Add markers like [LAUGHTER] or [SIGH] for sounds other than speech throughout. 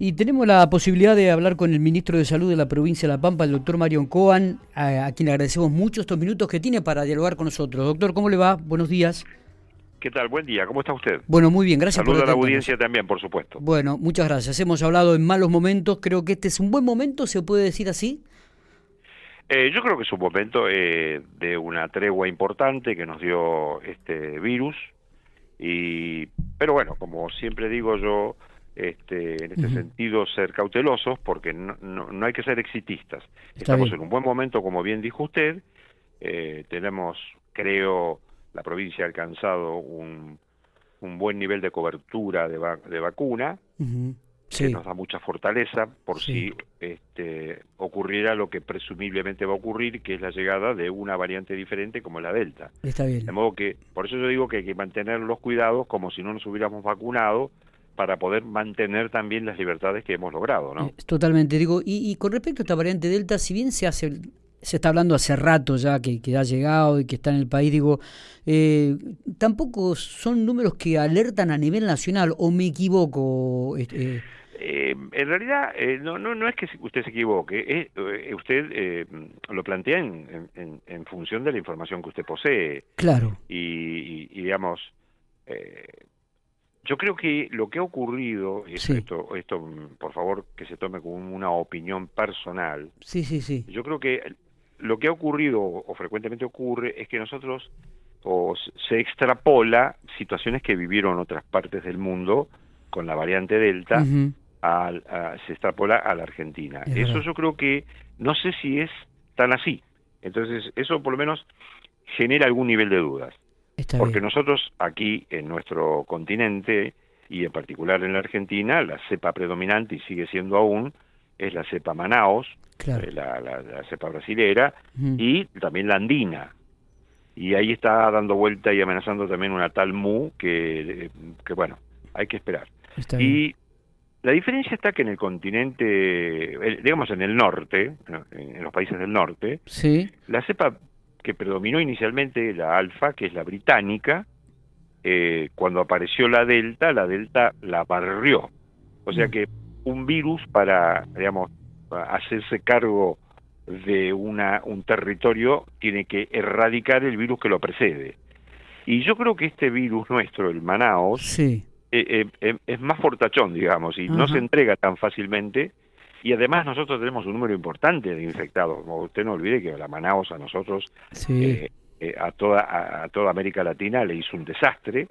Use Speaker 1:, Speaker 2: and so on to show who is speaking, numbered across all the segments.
Speaker 1: Y tenemos la posibilidad de hablar con el ministro de Salud de la provincia de La Pampa, el doctor Marion Coan, a, quien agradecemos mucho estos minutos que tiene para dialogar con nosotros. Doctor, ¿cómo le va? Buenos días.
Speaker 2: ¿Qué tal? Buen día. ¿Cómo está usted?
Speaker 1: Bueno, muy bien. Gracias
Speaker 2: Saludos a la audiencia también, por supuesto.
Speaker 1: Bueno, muchas gracias. Hemos hablado en malos momentos. Creo que este es un buen momento, ¿se puede decir así?
Speaker 2: Eh, yo creo que es un momento eh, de una tregua importante que nos dio este virus. Y, pero bueno, como siempre digo yo, este, en este sentido ser cautelosos porque no, no, hay que ser exitistas. Estamos en un buen momento, como bien dijo usted, eh, tenemos, creo, la provincia ha alcanzado un, un buen nivel de cobertura de, de vacuna, que nos da mucha fortaleza por si este, ocurriera lo que presumiblemente va a ocurrir, que es la llegada de una variante diferente como la Delta.
Speaker 1: Está bien.
Speaker 2: De modo que, por eso yo digo que hay que mantener los cuidados como si no nos hubiéramos vacunado, para poder mantener también las libertades que hemos logrado, ¿no?
Speaker 1: Totalmente, digo, y, con respecto a esta variante Delta, si bien se hace, se está hablando hace rato ya que, ha llegado y que está en el país, digo, eh, tampoco son números que alertan a nivel nacional, o me equivoco.
Speaker 2: Este, eh, en realidad, eh, no, no, no es que usted se equivoque, usted lo plantea en, en, función de la información que usted posee.
Speaker 1: Claro.
Speaker 2: Y, y digamos, yo creo que lo que ha ocurrido, y esto, esto, por favor, que se tome como una opinión personal.
Speaker 1: Sí, sí, sí.
Speaker 2: Yo creo que lo que ha ocurrido, o frecuentemente ocurre, es que nosotros o se extrapola situaciones que vivieron otras partes del mundo con la variante Delta, se extrapola a la Argentina. eso yo creo que no sé si es tan así. Entonces, eso por lo menos genera algún nivel de dudas. Porque nosotros aquí en nuestro continente y en particular en la Argentina, la cepa predominante y sigue siendo aún es la cepa Manaos, eh, la, cepa brasilera y también la andina. Y ahí está dando vuelta y amenazando también una tal Mu que, que bueno, hay que esperar. y la diferencia está que en el continente, digamos en el norte, en los países del norte,
Speaker 1: sí.
Speaker 2: la cepa que predominó inicialmente la alfa, que es la británica, eh, cuando apareció la delta, la delta la barrió. O sea mm. que un virus para, digamos, hacerse cargo de una, un territorio tiene que erradicar el virus que lo precede. Y yo creo que este virus nuestro, el Manaos,
Speaker 1: sí.
Speaker 2: Eh, eh, es más fortachón, digamos, y no se entrega tan fácilmente y además nosotros tenemos un número importante de infectados. Usted no olvide que la Manaus a nosotros, eh, eh, a, toda, a, toda América Latina le hizo un desastre.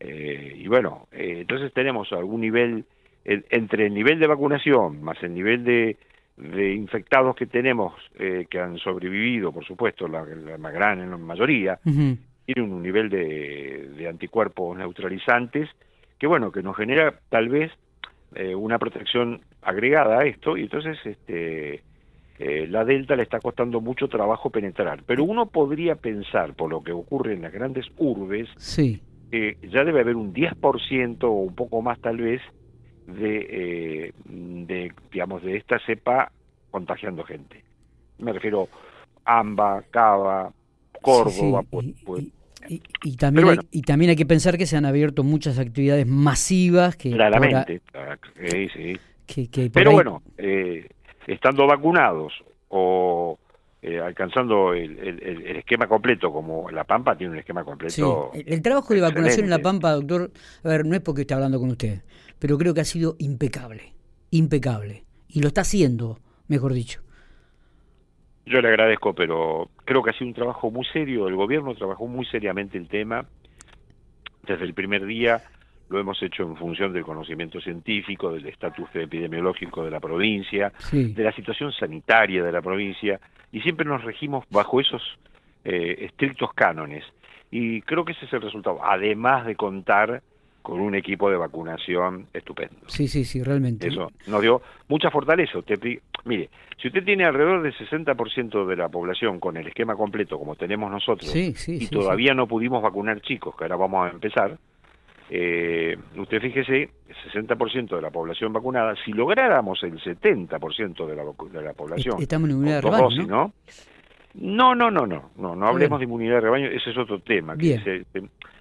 Speaker 2: Eh, y bueno, entonces tenemos algún nivel, entre el nivel de vacunación más el nivel de, de infectados que tenemos, que han sobrevivido, por supuesto, la, más gran la mayoría, tiene un nivel de, de anticuerpos neutralizantes que bueno, que nos genera tal vez eh, una protección agregada a esto y entonces este eh, la delta le está costando mucho trabajo penetrar. Pero uno podría pensar por lo que ocurre en las grandes urbes
Speaker 1: sí.
Speaker 2: que ya debe haber un 10% o un poco más tal vez de, eh, de digamos de esta cepa contagiando gente. Me refiero Amba, Cava, Córdoba, pues, pues.
Speaker 1: y, también hay, y también hay que pensar que se han abierto muchas actividades masivas que
Speaker 2: claramente. Sí, sí. Pero bueno eh, estando vacunados o eh, alcanzando el, esquema completo, como La Pampa tiene un esquema completo.
Speaker 1: El, trabajo de vacunación en La Pampa, doctor, a ver, no es porque esté hablando con usted, pero creo que ha sido impecable, impecable. Y lo está haciendo, mejor dicho.
Speaker 2: Yo le agradezco, pero creo que ha sido un trabajo muy serio. El gobierno trabajó muy seriamente el tema. Desde el primer día lo hemos hecho en función del conocimiento científico, del estatus epidemiológico de la provincia, de la situación sanitaria de la provincia, y siempre nos regimos bajo esos eh, estrictos cánones. Y creo que ese es el resultado, además de contar con un equipo de vacunación estupendo.
Speaker 1: Sí, sí, sí, realmente.
Speaker 2: Eso nos dio mucha fortaleza. Usted, mire, si usted tiene alrededor del 60% de la población con el esquema completo como tenemos nosotros y todavía no pudimos vacunar chicos, que ahora vamos a empezar, eh, usted fíjese, 60% de la población vacunada, si lográramos el 70% de la, de la población,
Speaker 1: estamos en inmunidad de rebaño,
Speaker 2: ¿no? ¿no? No, no, no, no, no, hablemos de inmunidad de rebaño, ese es otro tema. Que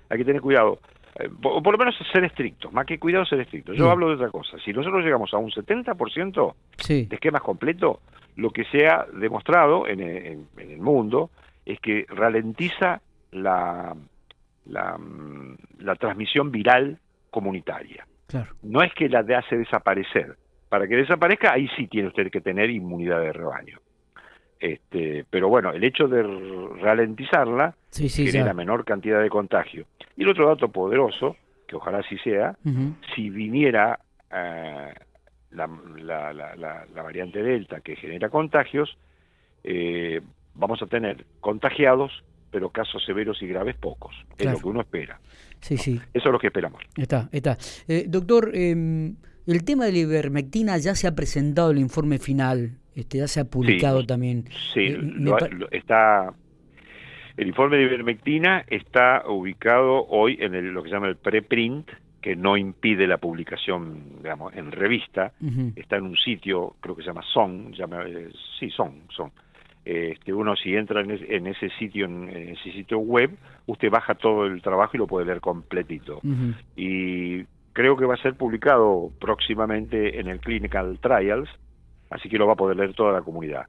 Speaker 2: hay que tener cuidado eh, por, por, lo menos ser estrictos, más que cuidado ser estrictos. Yo hablo de otra cosa. Si nosotros llegamos a un 70% de esquemas completos, lo que se ha demostrado en, en, el mundo es que ralentiza la, la, la transmisión viral comunitaria. Claro. No es que la de hace desaparecer. Para que desaparezca, ahí sí tiene usted que tener inmunidad de rebaño. Este, pero bueno, el hecho de ralentizarla sí, genera menor cantidad de contagio. Y el otro dato poderoso, que ojalá así sea, si viniera eh, la, la, la, variante Delta que genera contagios, eh, vamos a tener contagiados, pero casos severos y graves pocos. Es lo que uno espera.
Speaker 1: Sí, sí.
Speaker 2: Eso es lo que esperamos.
Speaker 1: Está, está. Eh, doctor, em, el tema de la ivermectina ya se ha presentado el informe final, este, ya se ha publicado también.
Speaker 2: Sí, eh, está. El informe de ivermectina está ubicado hoy en lo que se llama el preprint, que no impide la publicación, digamos, en revista. Está en un sitio, creo que se llama Son, llama, eh, sí, Son, Son. Este, uno si entra en, ese sitio, en, ese sitio web, usted baja todo el trabajo y lo puede leer completito. Y creo que va a ser publicado próximamente en el Clinical Trials, así que lo va a poder leer toda la comunidad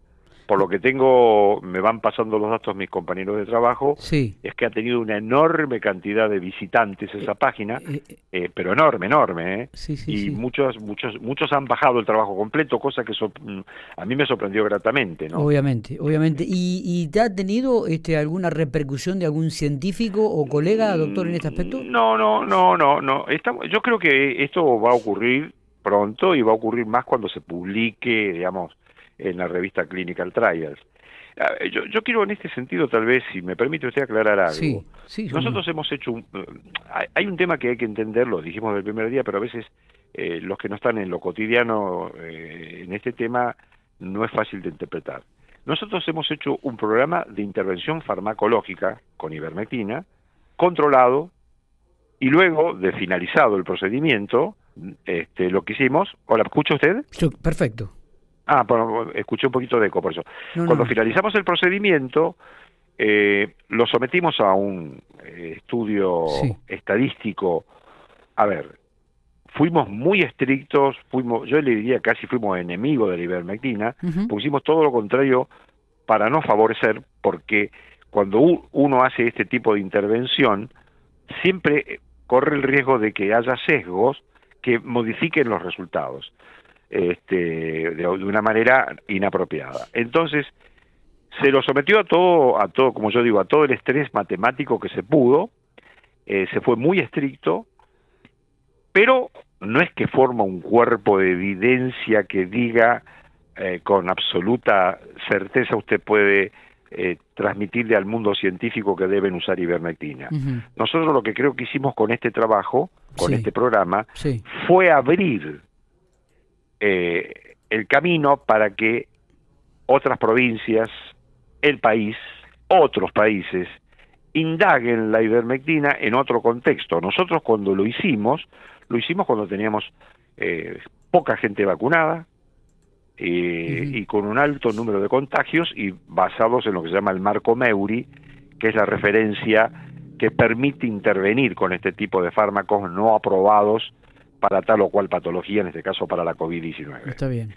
Speaker 2: por lo que tengo, me van pasando los datos mis compañeros de trabajo, es que ha tenido una enorme cantidad de visitantes esa eh, página, eh, eh, pero enorme, enorme, y muchos, muchos, muchos han bajado el trabajo completo, cosa que mm, a mí me sorprendió gratamente, ¿no?
Speaker 1: Obviamente, obviamente. ¿Y, y te ha tenido este, alguna repercusión de algún científico o colega, doctor, en este aspecto?
Speaker 2: No, no, no, no, no. Estamos, yo creo que esto va a ocurrir pronto y va a ocurrir más cuando se publique, digamos, en la revista Clinical Trials. Ah, yo, yo, quiero en este sentido, tal vez, si me permite usted aclarar algo. Sí, Nosotros hemos hecho un, eh, hay un tema que hay que entender, lo dijimos del primer día, pero a veces eh, los que no están en lo cotidiano eh, en este tema no es fácil de interpretar. Nosotros hemos hecho un programa de intervención farmacológica con ivermectina, controlado, y luego de finalizado el procedimiento, este, lo que hicimos, ¿hola, escucha usted?
Speaker 1: Perfecto.
Speaker 2: Ah, bueno, escuché un poquito de eco por eso. Cuando finalizamos el procedimiento, eh, lo sometimos a un eh, estudio estadístico. A ver, fuimos muy estrictos, fuimos, yo le diría casi fuimos enemigos de la ivermectina, pusimos todo lo contrario para no favorecer, porque cuando uno hace este tipo de intervención, siempre corre el riesgo de que haya sesgos que modifiquen los resultados este, de, una manera inapropiada. Entonces, se lo sometió a todo, a todo, como yo digo, a todo el estrés matemático que se pudo, eh, se fue muy estricto, pero no es que forma un cuerpo de evidencia que diga eh, con absoluta certeza usted puede eh, transmitirle al mundo científico que deben usar ivermectina. Nosotros lo que creo que hicimos con este trabajo, con este programa, fue abrir eh, el camino para que otras provincias, el país, otros países, indaguen la ivermectina en otro contexto. Nosotros cuando lo hicimos, lo hicimos cuando teníamos eh, poca gente vacunada eh, y con un alto número de contagios y basados en lo que se llama el marco Meuri, que es la referencia que permite intervenir con este tipo de fármacos no aprobados para tal o cual patología, en este caso para la COVID-19.
Speaker 1: Está bien.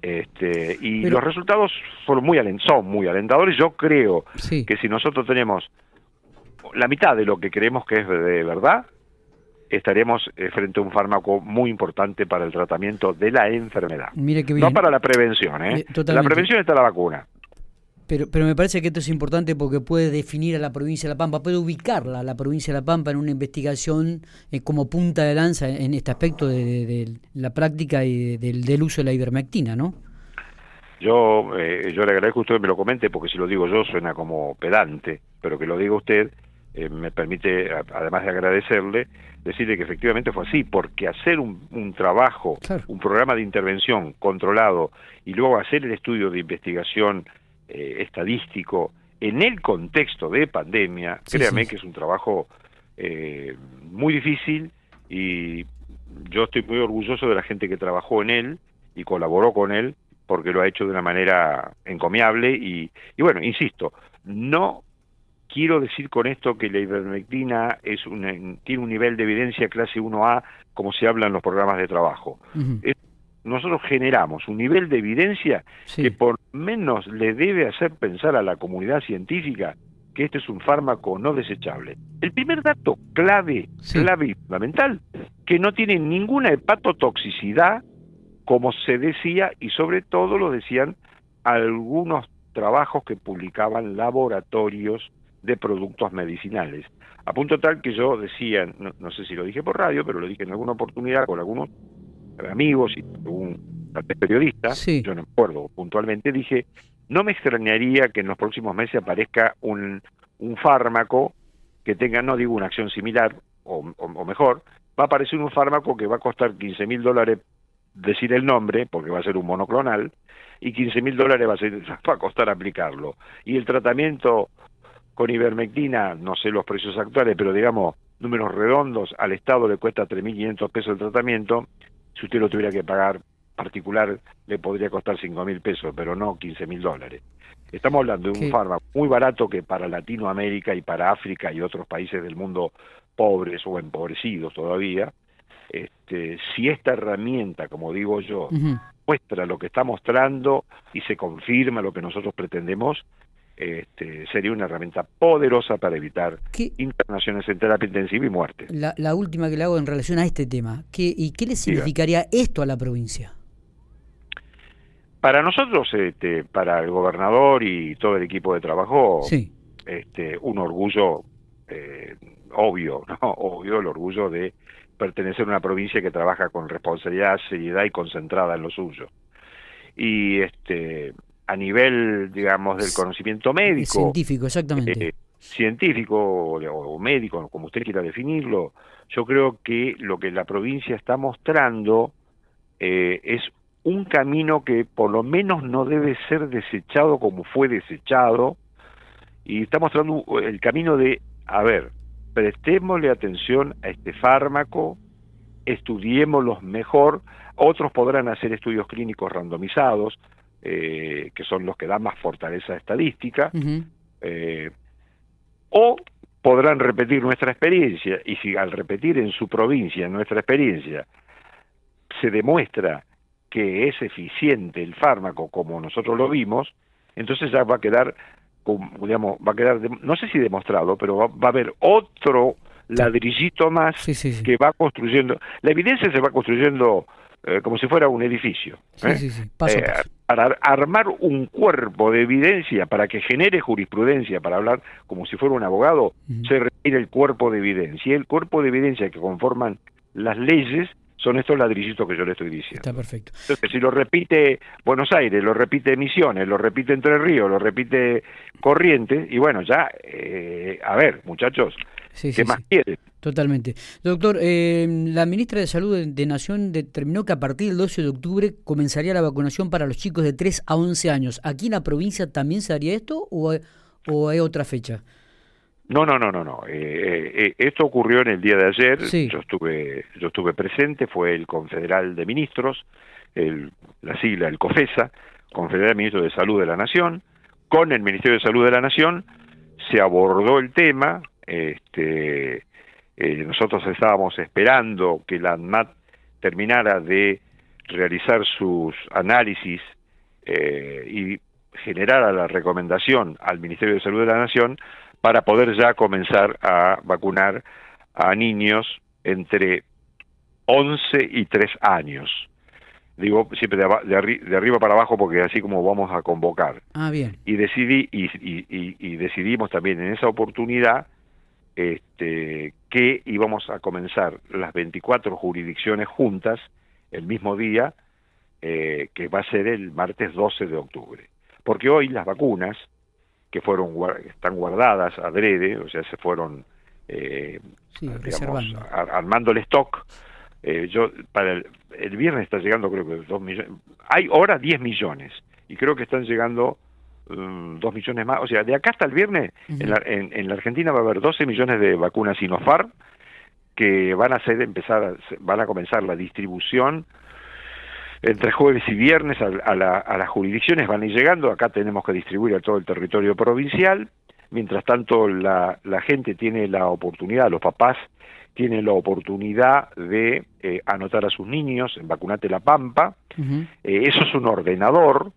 Speaker 2: Este, y los resultados son muy, son muy alentadores. Yo creo que si nosotros tenemos la mitad de lo que creemos que es de verdad, estaremos eh, frente a un fármaco muy importante para el tratamiento de la enfermedad.
Speaker 1: Mire
Speaker 2: No para la prevención, ¿eh? eh la prevención está la vacuna.
Speaker 1: Pero, pero me parece que esto es importante porque puede definir a la provincia de La Pampa, puede ubicarla a la provincia de La Pampa en una investigación eh, como punta de lanza en, este aspecto de, la práctica y del, uso de la ivermectina, ¿no?
Speaker 2: Yo, eh, yo le agradezco que usted me lo comente porque si lo digo yo suena como pedante, pero que lo diga usted eh, me permite, además de agradecerle, decirle que efectivamente fue así, porque hacer un, trabajo, un programa de intervención controlado y luego hacer el estudio de investigación eh, estadístico en el contexto de pandemia, créame que es un trabajo eh, muy difícil y yo estoy muy orgulloso de la gente que trabajó en él y colaboró con él porque lo ha hecho de una manera encomiable y, y bueno, insisto, no quiero decir con esto que la ivermectina es tiene un nivel de evidencia clase 1A, como se habla en los programas de trabajo. Nosotros generamos un nivel de evidencia que por menos le debe hacer pensar a la comunidad científica que este es un fármaco no desechable. El primer dato clave, clave y fundamental, que no tiene ninguna hepatotoxicidad, como se decía, y sobre todo lo decían algunos trabajos que publicaban laboratorios de productos medicinales. A punto tal que yo decía, no, sé si lo dije por radio, pero lo dije en alguna oportunidad con algunos amigos y un periodista, yo no me acuerdo puntualmente, dije, no me extrañaría que en los próximos meses aparezca un, un fármaco que tenga, no digo una acción similar o, mejor, va a aparecer un fármaco que va a costar 15 mil dólares decir el nombre, porque va a ser un monoclonal, y 15 mil dólares va a, ser, [LAUGHS] va a costar aplicarlo. Y el tratamiento con ivermectina, no sé los precios actuales, pero digamos, números redondos, al Estado le cuesta 3.500 pesos el tratamiento, si usted lo tuviera que pagar particular le podría costar 5 mil pesos, pero no 15 mil dólares. Estamos hablando de un fármaco muy barato que para Latinoamérica y para África y otros países del mundo pobres o empobrecidos todavía, este, si esta herramienta, como digo yo, muestra lo que está mostrando y se confirma lo que nosotros pretendemos, este, sería una herramienta poderosa para evitar internaciones en terapia intensiva y muerte.
Speaker 1: La, última que le hago en relación a este tema, ¿qué, ¿y qué le significaría esto a la provincia?
Speaker 2: Para nosotros, este, para el gobernador y todo el equipo de trabajo, este, un orgullo eh, obvio, [LAUGHS] ¿no? Obvio el orgullo de pertenecer a una provincia que trabaja con responsabilidad, seriedad y concentrada en lo suyo. Y este, a nivel, digamos, del conocimiento médico.
Speaker 1: Científico, exactamente.
Speaker 2: Eh, científico o, médico, como usted quiera definirlo, yo creo que lo que la provincia está mostrando eh, es un camino que por lo menos no debe ser desechado como fue desechado, y está mostrando el camino de, a ver, prestémosle atención a este fármaco, estudiémoslo mejor, otros podrán hacer estudios clínicos randomizados, eh, que son los que dan más fortaleza estadística, eh, o podrán repetir nuestra experiencia, y si al repetir en su provincia nuestra experiencia se demuestra que es eficiente el fármaco como nosotros lo vimos, entonces ya va a quedar, digamos, va a quedar, no sé si demostrado, pero va, a haber otro ladrillito más que va construyendo. La evidencia se va construyendo eh, como si fuera un edificio. ¿eh? Eh, para armar un cuerpo de evidencia, para que genere jurisprudencia, para hablar como si fuera un abogado, se requiere el cuerpo de evidencia. Y el cuerpo de evidencia que conforman las leyes son estos ladrillitos que yo le estoy diciendo.
Speaker 1: Está perfecto.
Speaker 2: Entonces, si lo repite Buenos Aires, lo repite Misiones, lo repite Entre Ríos, lo repite Corrientes, y bueno, ya, eh, a ver, muchachos, ¿qué más quieren?
Speaker 1: Totalmente. Doctor, eh, la ministra de Salud de, Nación determinó que a partir del 12 de octubre comenzaría la vacunación para los chicos de 3 a 11 años. ¿Aquí en la provincia también se haría esto o, o hay otra fecha?
Speaker 2: No, no, no, no, no. Eh, eh, esto ocurrió en el día de ayer. Yo estuve, yo estuve presente. Fue el confederal de ministros, el, la sigla, el COFESA, confederal de ministros de Salud de la Nación. Con el Ministerio de Salud de la Nación se abordó el tema. Este, eh, nosotros estábamos esperando que la ANMAT terminara de realizar sus análisis y generara la recomendación al Ministerio de Salud de la Nación para poder ya comenzar a vacunar a niños entre 11 y 3 años. Digo siempre de, arriba para abajo porque así como vamos a convocar.
Speaker 1: Ah, bien.
Speaker 2: Y, decidí, y, decidimos también en esa oportunidad este, que íbamos a comenzar las 24 jurisdicciones juntas el mismo día, eh, que va a ser el martes 12 de octubre. Porque hoy las vacunas que fueron están guardadas adrede, o sea, se fueron eh, armando el stock. Eh, yo para el, viernes está llegando creo que dos millones. Hay ahora 10 millones y creo que están llegando um, dos millones más. O sea, de acá hasta el viernes en, la, en, la Argentina va a haber 12 millones de vacunas Sinopharm que van a ser empezar van a comenzar la distribución entre jueves y viernes a, las jurisdicciones van a ir llegando, acá tenemos que distribuir a todo el territorio provincial, mientras tanto la, la gente tiene la oportunidad, los papás tienen la oportunidad de eh, anotar a sus niños en Vacunate La Pampa. Eh, eso es un ordenador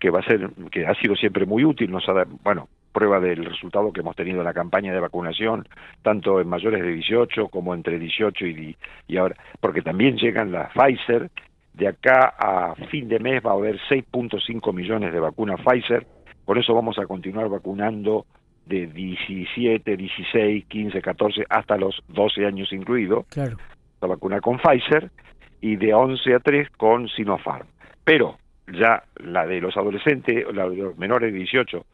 Speaker 2: que va a ser, que ha sido siempre muy útil, nos ha, bueno, prueba del resultado que hemos tenido en la campaña de vacunación, tanto en mayores de 18 como entre 18 y, y ahora, porque también llegan las Pfizer, de acá a fin de mes va a haber 6.5 millones de vacunas Pfizer, por eso vamos a continuar vacunando de 17, 16, 15, 14, hasta los 12 años incluido,
Speaker 1: claro.
Speaker 2: la vacuna con Pfizer, y de 11 a 3 con Sinopharm. Pero ya la de los adolescentes, la de los menores de 18,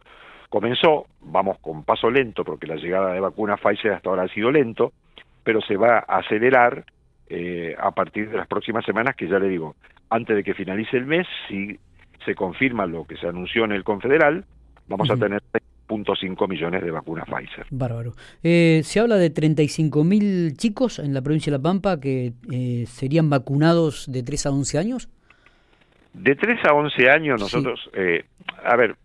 Speaker 2: comenzó, vamos con paso lento, porque la llegada de vacuna Pfizer hasta ahora ha sido lento, pero se va a acelerar eh, a partir de las próximas semanas, que ya le digo, antes de que finalice el mes, si se confirma lo que se anunció en el Confederal, vamos a tener 3.5 millones de vacunas Pfizer.
Speaker 1: Bárbaro. Eh, se habla de 35.000 chicos en la provincia de La Pampa que eh, serían vacunados de 3 a 11 años.
Speaker 2: De 3 a 11 años nosotros, eh, a ver,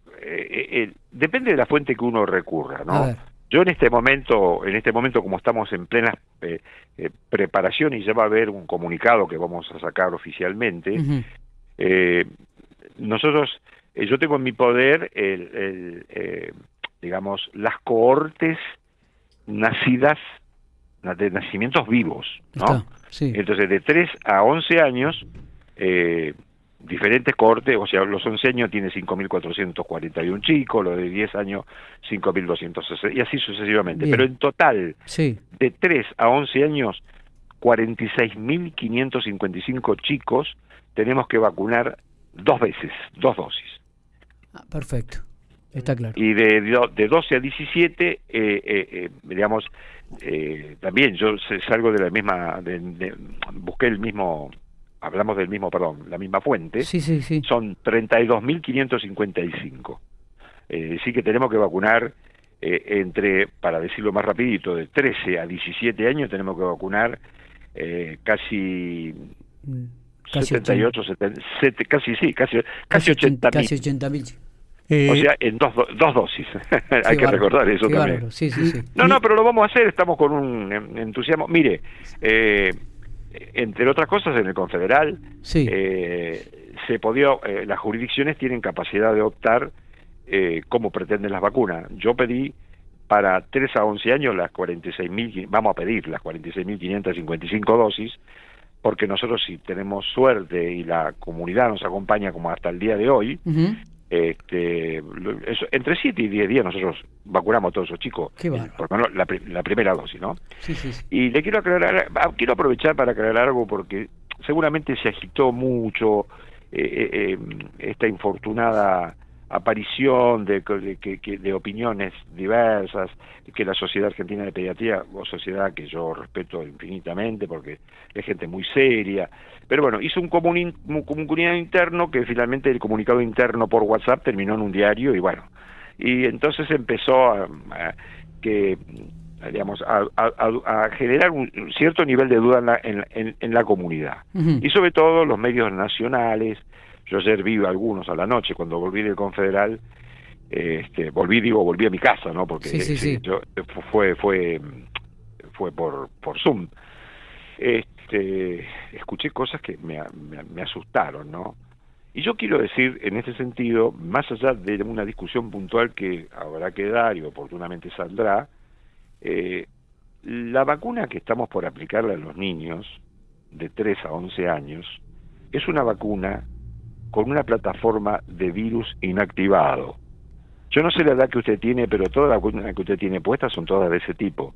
Speaker 2: depende de la fuente que uno recurra, ¿no? Yo en este momento, en este momento como estamos en plena preparación y ya va a haber un comunicado que vamos a sacar oficialmente, nosotros, yo tengo en mi poder el, el digamos, las cohortes nacidas, de nacimientos vivos, ¿no? Entonces, de 3 a 11 años, eh, diferentes cohortes, o sea, los 11 años tiene 5.441 chicos, los de 10 años 5.260, y así sucesivamente. Pero en total, de 3 a 11 años, 46.555 chicos tenemos que vacunar dos veces, dos dosis.
Speaker 1: Ah, perfecto. Está claro.
Speaker 2: Y de, de 12 a 17, eh, eh, eh, digamos, eh, también yo salgo de la misma, de, busqué el mismo, hablamos del mismo, perdón, la misma fuente.
Speaker 1: Sí, sí, sí.
Speaker 2: Son 32.555. Eh, sí que tenemos que vacunar eh, entre, para decirlo más rapidito, de 13 a 17 años tenemos que vacunar eh, casi... Mm, casi 78, 70, casi sí, casi, casi 80 mil.
Speaker 1: Casi 80 mil.
Speaker 2: Eh, o sea, en dos, dos dosis. [LAUGHS] Hay que recordar eso también. no, no, pero lo vamos a hacer, estamos con un entusiasmo. Mire, eh, entre otras cosas, en el Confederal eh, se podía, eh, las jurisdicciones tienen capacidad de optar eh, cómo pretenden las vacunas. Yo pedí para 3 a 11 años las 46.000, vamos a pedir las 46.555 dosis, porque nosotros si tenemos suerte y la comunidad nos acompaña como hasta el día de hoy, este, eso, entre 7 y 10 días nosotros vacunamos a todos esos chicos, por lo menos la, la, primera dosis, ¿no?
Speaker 1: Sí, sí,
Speaker 2: Y le quiero aclarar, ah, quiero aprovechar para aclarar algo porque seguramente se agitó mucho eh, eh, eh esta infortunada aparición de, de, de, opiniones diversas, que la Sociedad Argentina de Pediatría, o sociedad que yo respeto infinitamente porque es gente muy seria, pero bueno, hizo un, comunicado interno que finalmente el comunicado interno por WhatsApp terminó en un diario y bueno, y entonces empezó a, que digamos, a, generar un cierto nivel de duda en la, en, en, la comunidad. Y sobre todo los medios nacionales, yo ayer vi algunos a la noche cuando volví del Confederal, este, volví, digo, volví a mi casa, ¿no? Porque Yo, fue, fue, fue por, por Zoom. Este, escuché cosas que me, me, asustaron, ¿no? Y yo quiero decir, en ese sentido, más allá de una discusión puntual que habrá que dar y oportunamente saldrá, eh, la vacuna que estamos por aplicarle a los niños de 3 a 11 años es una vacuna con una plataforma de virus inactivado. Yo no sé la edad que usted tiene, pero todas las vacunas que usted tiene puestas son todas de ese tipo.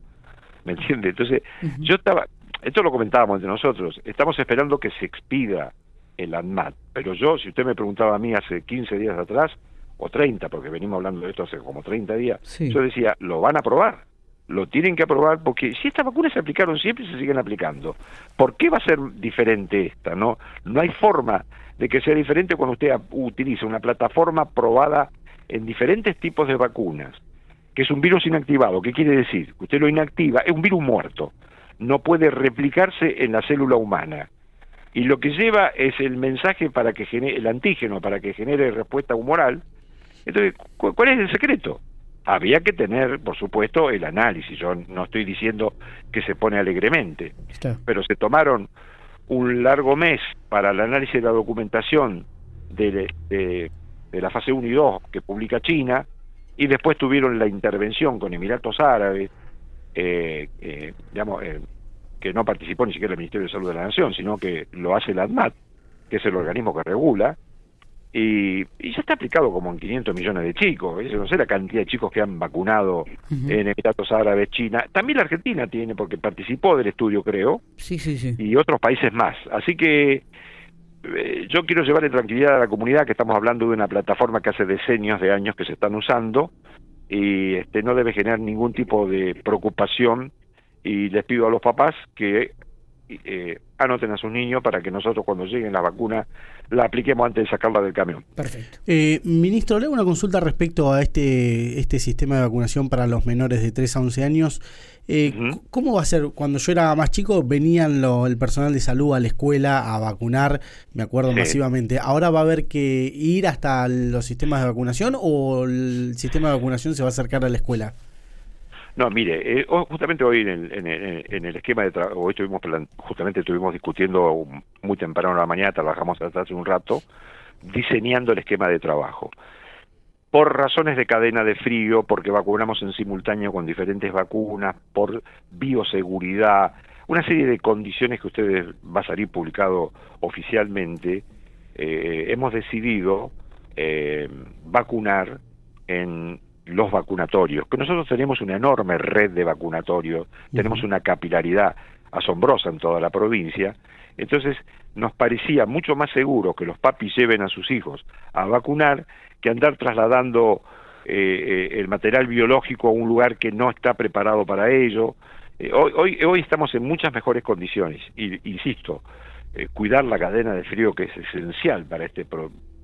Speaker 2: ¿Me entiende? Entonces, yo estaba, esto lo comentábamos entre nosotros, estamos esperando que se expida el ANMAT, pero yo, si usted me preguntaba a mí hace 15 días atrás, o 30, porque venimos hablando de esto hace como 30 días, yo decía, lo van a aprobar, lo tienen que aprobar, porque si estas vacunas se aplicaron siempre, se siguen aplicando. ¿Por qué va a ser diferente esta? No, no hay forma de que sea diferente cuando usted utiliza una plataforma probada en diferentes tipos de vacunas, que es un virus inactivado. ¿Qué quiere decir? Usted lo inactiva, es un virus muerto, no puede replicarse en la célula humana. Y lo que lleva es el mensaje para que genere, el antígeno para que genere respuesta humoral. Entonces, ¿cuál es el secreto? Había que tener, por supuesto, el análisis. Yo no estoy diciendo que se pone alegremente, pero se tomaron un largo mes para el análisis de la documentación de, de, la fase 1 y 2 que publica China, y después tuvieron la intervención con Emiratos Árabes, eh, eh, digamos, eh, que no participó ni siquiera el Ministerio de Salud de la Nación, sino que lo hace la ADMAT, que es el organismo que regula, y, ya está aplicado como en 500 millones de chicos. No sé la cantidad de chicos que han vacunado en Emiratos Árabes, China. También la Argentina tiene, porque participó del estudio, creo.
Speaker 1: Sí, sí, sí.
Speaker 2: Y otros países más. Así que eh, yo quiero llevarle tranquilidad a la comunidad que estamos hablando de una plataforma que hace decenios de años que se están usando y este no debe generar ningún tipo de preocupación y les pido a los papás que eh, anoten a sus niños para que nosotros cuando lleguen la vacuna la apliquemos antes de sacarla del camión.
Speaker 3: Perfecto. Eh, ministro, le hago una consulta respecto a este, este sistema de vacunación para los menores de 3 a 11 años. Eh, ¿Cómo va a ser? Cuando yo era más chico venían el personal de salud a la escuela a vacunar, me acuerdo masivamente. ¿Ahora va a haber que ir hasta los sistemas de vacunación o el sistema de vacunación se va a acercar a la escuela?
Speaker 2: No, mire, eh, justamente hoy en el, esquema de trabajo, hoy estuvimos, justamente estuvimos discutiendo muy temprano en la mañana, trabajamos hasta hace un rato, diseñando el esquema de trabajo. Por razones de cadena de frío, porque vacunamos en simultáneo con diferentes vacunas, por bioseguridad, una serie de condiciones que ustedes va a salir publicado oficialmente, eh, hemos decidido eh, vacunar en los vacunatorios, que nosotros tenemos una enorme red de vacunatorios, tenemos una capilaridad asombrosa en toda la provincia, entonces nos parecía mucho más seguro que los papis lleven a sus hijos a vacunar que andar trasladando eh, eh, el material biológico a un lugar que no está preparado para ello. Eh, hoy, hoy, hoy estamos en muchas mejores condiciones, y, insisto, cuidar la cadena de frío que es esencial para este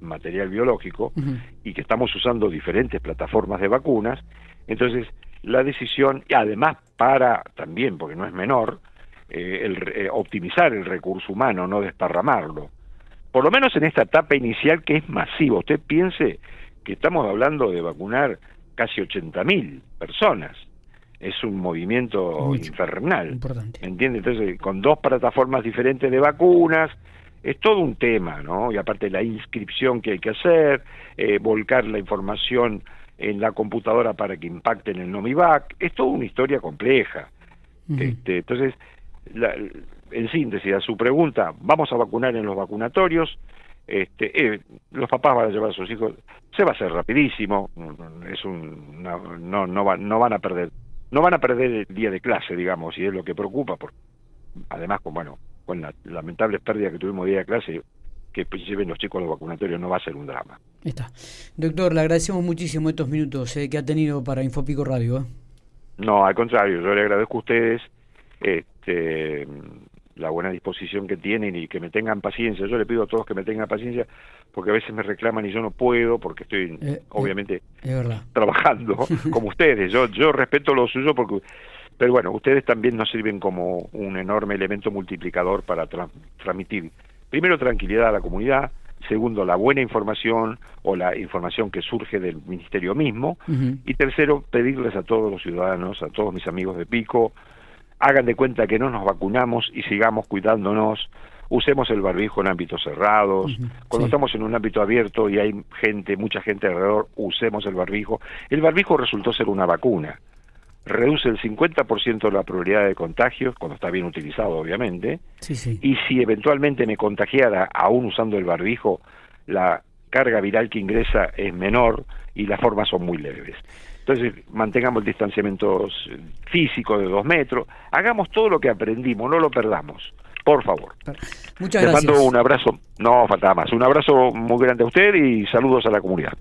Speaker 2: material biológico y que estamos usando diferentes plataformas de vacunas, entonces la decisión, y además para también, porque no es menor, eh, el, eh, optimizar el recurso humano, no desparramarlo. Por lo menos en esta etapa inicial que es masiva. Usted piense que estamos hablando de vacunar casi 80.000 personas. Es un movimiento infernal. Importante. ¿Entiende? Entonces, con dos plataformas diferentes de vacunas, es todo un tema, ¿no? Y aparte la inscripción que hay que hacer, eh, volcar la información en la computadora para que impacte en el NOMIVAC, es toda una historia compleja. este, entonces, en síntesis a su pregunta, vamos a vacunar en los vacunatorios, este, eh, los papás van a llevar a sus hijos, se va a hacer rapidísimo, es un, no, no, no, no van a perder, no van a perder el día de clase, digamos, y es lo que preocupa, por, además, con, bueno, con la lamentable pérdida que tuvimos día de clase, que pues, lleven los chicos a los vacunatorios no va a ser un drama.
Speaker 1: Está. Doctor, le agradecemos muchísimo estos minutos eh, que ha tenido para Infopico Radio. ¿eh?
Speaker 2: No, al contrario, yo le agradezco a ustedes este, la buena disposición que tienen y que me tengan paciencia. Yo le pido a todos que me tengan paciencia porque a veces me reclaman y yo no puedo porque estoy eh, obviamente trabajando [LAUGHS] como ustedes. Yo, yo respeto lo suyo porque pero bueno, ustedes también nos sirven como un enorme elemento multiplicador para transmitir, primero, tranquilidad a la comunidad, segundo, la buena información o la información que surge del ministerio mismo, y tercero, pedirles a todos los ciudadanos, a todos mis amigos de Pico, hagan de cuenta que no nos vacunamos y sigamos cuidándonos, usemos el barbijo en ámbitos cerrados, cuando estamos en un ámbito abierto y hay gente, mucha gente alrededor, usemos el barbijo. El barbijo resultó ser una vacuna reduce el 50% de la probabilidad de contagio, cuando está bien utilizado obviamente, y si eventualmente me contagiara aún usando el barbijo, la carga viral que ingresa es menor y las formas son muy leves. Entonces, mantengamos el distanciamiento físico de dos metros, hagamos todo lo que aprendimos, no lo perdamos, por favor.
Speaker 1: Muchas gracias.
Speaker 2: mando un abrazo, no faltaba más, un abrazo muy grande a usted y saludos a la comunidad.